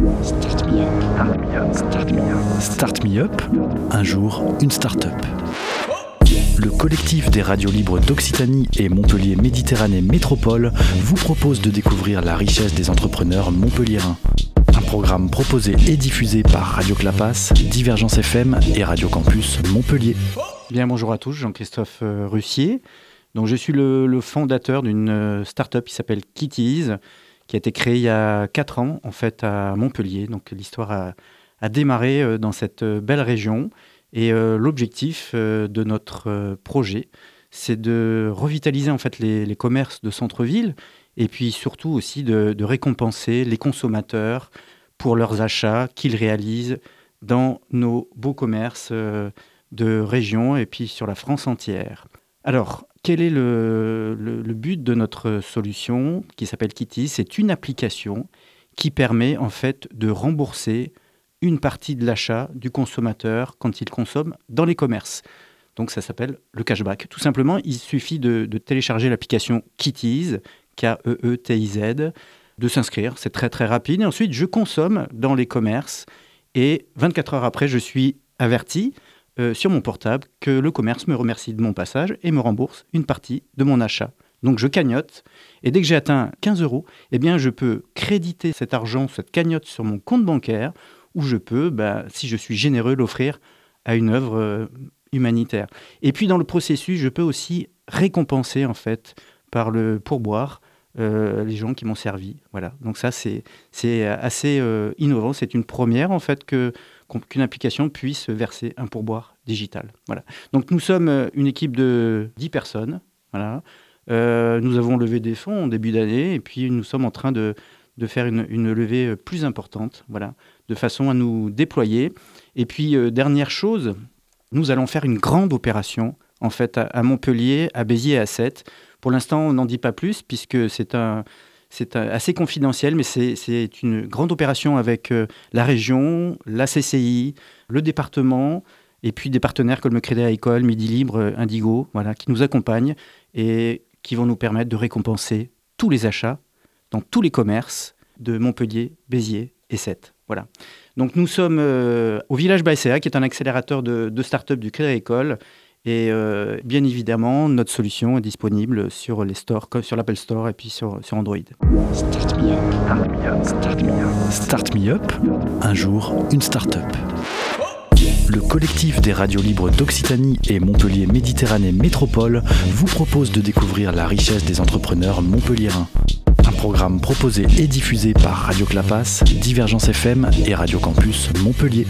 Start me up. Start me up. Start me up. Un jour, une start-up. Le collectif des radios libres d'Occitanie et Montpellier Méditerranée Métropole vous propose de découvrir la richesse des entrepreneurs montpelliérains. Un programme proposé et diffusé par Radio Clapas, Divergence FM et Radio Campus Montpellier. Bien, bonjour à tous, Jean-Christophe euh, Russier. Donc, je suis le, le fondateur d'une euh, start-up qui s'appelle Kitties, qui a été créée il y a 4 ans, en fait, à Montpellier. Donc, l'histoire a, démarré euh, dans cette euh, belle région. Et euh, l'objectif de notre projet, c'est de revitaliser en fait les, commerces de centre-ville et puis surtout aussi de, de récompenser les consommateurs pour leurs achats qu'ils réalisent dans nos beaux commerces de région et puis sur la France entière. Alors, quel est le, but de notre solution qui s'appelle Kitty? C'est une application qui permet en fait de rembourser une partie de l'achat du consommateur quand il consomme dans les commerces. Donc ça s'appelle le cashback. Tout simplement, il suffit de, de télécharger l'application Kitties, K-E-E-T-I-Z, de s'inscrire. C'est très très rapide. Et ensuite, je consomme dans les commerces et 24 heures après, je suis averti euh, sur mon portable que le commerce me remercie de mon passage et me rembourse une partie de mon achat. Donc je cagnotte et dès que j'ai atteint 15 euros, eh bien je peux créditer cet argent, cette cagnotte sur mon compte bancaire où je peux, bah, si je suis généreux, l'offrir à une œuvre euh, humanitaire. Et puis dans le processus, je peux aussi récompenser en fait par le pourboire euh, les gens qui m'ont servi. Voilà. Donc ça c'est assez euh, innovant. C'est une première en fait qu'une application puisse verser un pourboire digital. Voilà. Donc nous sommes euh, une équipe de 10 personnes. Voilà. Nous avons levé des fonds en début d'année et puis nous sommes en train de, de faire une, une levée plus importante, voilà, de façon à nous déployer. Et puis, dernière chose, nous allons faire une grande opération, en fait, à, à Montpellier, à Béziers et à Sète. Pour l'instant, on n'en dit pas plus, puisque c'est un, c'est assez confidentiel, mais c'est c'est une grande opération avec euh, la région, la CCI, le département, et puis des partenaires comme le Crédit Agricole, Midi Libre, euh, Indigo, voilà, qui nous accompagnent et qui vont nous permettre de récompenser tous les achats dans tous les commerces de Montpellier, Béziers et Sète. Voilà. Donc nous sommes euh, au village Baïséa, qui est un accélérateur de, de start-up du Crédit Agricole. Et euh, bien évidemment, notre solution est disponible sur les stores, comme sur l'Apple Store et puis sur, sur Android. Start me up. Start me up. Start me up. Un jour, une start-up. Le collectif des radios libres d'Occitanie et Montpellier Méditerranée Métropole vous propose de découvrir la richesse des entrepreneurs montpelliérains. Un programme proposé et diffusé par Radio Clapas, Divergence FM et Radio Campus Montpellier.